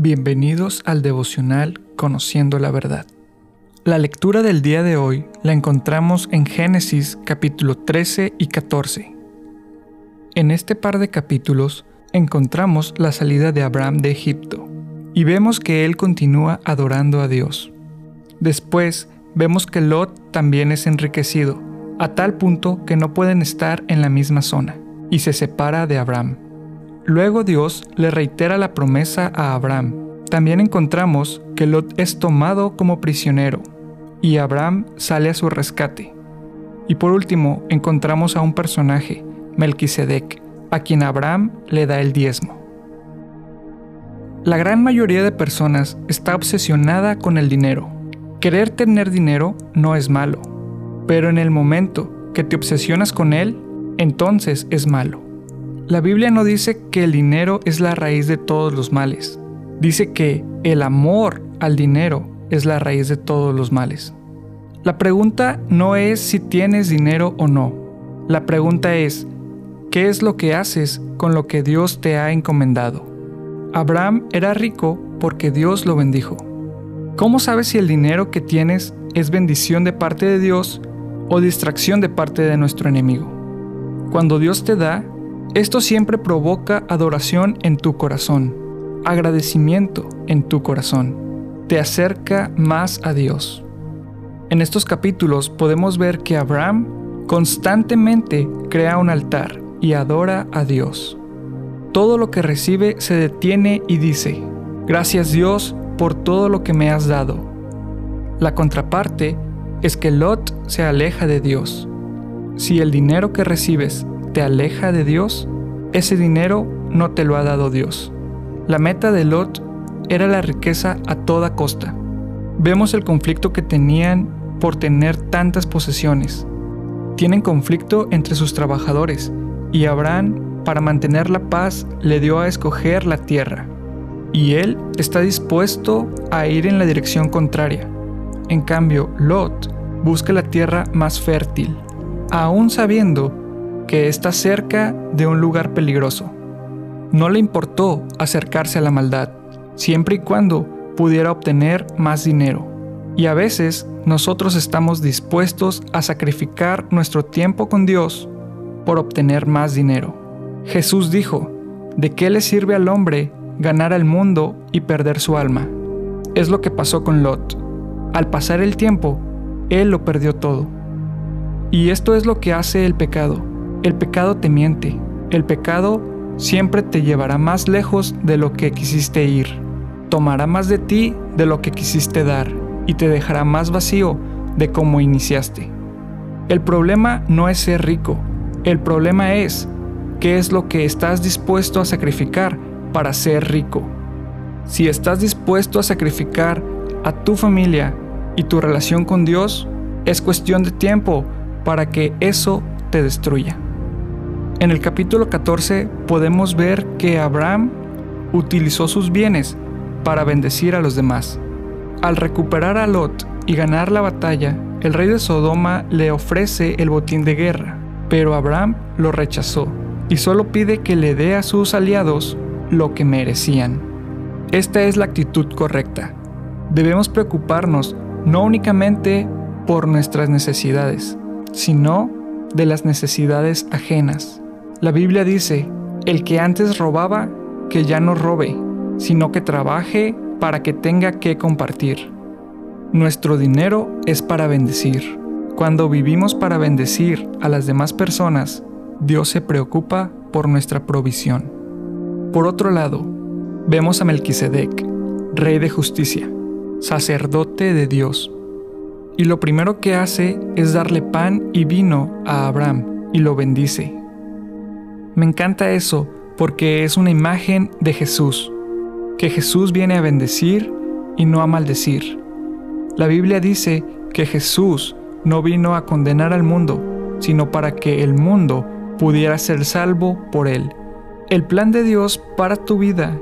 Bienvenidos al devocional Conociendo la Verdad. La lectura del día de hoy la encontramos en Génesis capítulo 13 y 14. En este par de capítulos encontramos la salida de Abraham de Egipto y vemos que él continúa adorando a Dios. Después vemos que Lot también es enriquecido, a tal punto que no pueden estar en la misma zona, y se separa de Abraham. Luego Dios le reitera la promesa a Abraham. También encontramos que Lot es tomado como prisionero y Abraham sale a su rescate. Y por último encontramos a un personaje, Melquisedec, a quien Abraham le da el diezmo. La gran mayoría de personas está obsesionada con el dinero. Querer tener dinero no es malo, pero en el momento que te obsesionas con él, entonces es malo. La Biblia no dice que el dinero es la raíz de todos los males. Dice que el amor al dinero es la raíz de todos los males. La pregunta no es si tienes dinero o no. La pregunta es, ¿qué es lo que haces con lo que Dios te ha encomendado? Abraham era rico porque Dios lo bendijo. ¿Cómo sabes si el dinero que tienes es bendición de parte de Dios o distracción de parte de nuestro enemigo? Cuando Dios te da, esto siempre provoca adoración en tu corazón, agradecimiento en tu corazón. Te acerca más a Dios. En estos capítulos podemos ver que Abraham constantemente crea un altar y adora a Dios. Todo lo que recibe se detiene y dice, gracias Dios por todo lo que me has dado. La contraparte es que Lot se aleja de Dios. Si el dinero que recibes te aleja de Dios, ese dinero no te lo ha dado Dios. La meta de Lot era la riqueza a toda costa. Vemos el conflicto que tenían por tener tantas posesiones. Tienen conflicto entre sus trabajadores y Abraham, para mantener la paz, le dio a escoger la tierra. Y él está dispuesto a ir en la dirección contraria. En cambio, Lot busca la tierra más fértil, aún sabiendo que está cerca de un lugar peligroso. No le importó acercarse a la maldad, siempre y cuando pudiera obtener más dinero. Y a veces nosotros estamos dispuestos a sacrificar nuestro tiempo con Dios por obtener más dinero. Jesús dijo, ¿de qué le sirve al hombre ganar el mundo y perder su alma? Es lo que pasó con Lot. Al pasar el tiempo, él lo perdió todo. Y esto es lo que hace el pecado el pecado te miente. El pecado siempre te llevará más lejos de lo que quisiste ir. Tomará más de ti de lo que quisiste dar y te dejará más vacío de cómo iniciaste. El problema no es ser rico. El problema es qué es lo que estás dispuesto a sacrificar para ser rico. Si estás dispuesto a sacrificar a tu familia y tu relación con Dios, es cuestión de tiempo para que eso te destruya. En el capítulo 14 podemos ver que Abraham utilizó sus bienes para bendecir a los demás. Al recuperar a Lot y ganar la batalla, el rey de Sodoma le ofrece el botín de guerra, pero Abraham lo rechazó y solo pide que le dé a sus aliados lo que merecían. Esta es la actitud correcta. Debemos preocuparnos no únicamente por nuestras necesidades, sino de las necesidades ajenas. La Biblia dice, el que antes robaba, que ya no robe, sino que trabaje para que tenga que compartir. Nuestro dinero es para bendecir. Cuando vivimos para bendecir a las demás personas, Dios se preocupa por nuestra provisión. Por otro lado, vemos a Melquisedec, rey de justicia, sacerdote de Dios. Y lo primero que hace es darle pan y vino a Abraham y lo bendice. Me encanta eso porque es una imagen de Jesús, que Jesús viene a bendecir y no a maldecir. La Biblia dice que Jesús no vino a condenar al mundo, sino para que el mundo pudiera ser salvo por él. El plan de Dios para tu vida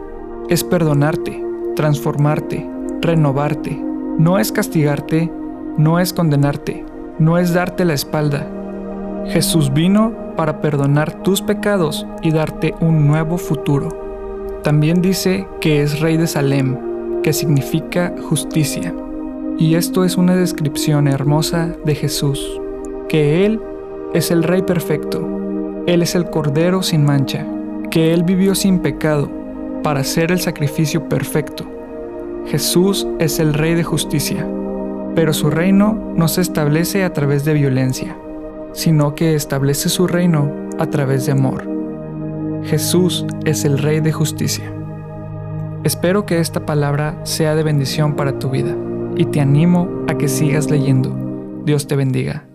es perdonarte, transformarte, renovarte. No es castigarte, no es condenarte, no es darte la espalda. Jesús vino para perdonar tus pecados y darte un nuevo futuro. También dice que es rey de Salem, que significa justicia. Y esto es una descripción hermosa de Jesús, que Él es el Rey perfecto, Él es el Cordero sin mancha, que Él vivió sin pecado para ser el sacrificio perfecto. Jesús es el Rey de justicia, pero su reino no se establece a través de violencia, sino que establece su reino a través de amor. Jesús es el Rey de justicia. Espero que esta palabra sea de bendición para tu vida y te animo a que sigas leyendo. Dios te bendiga.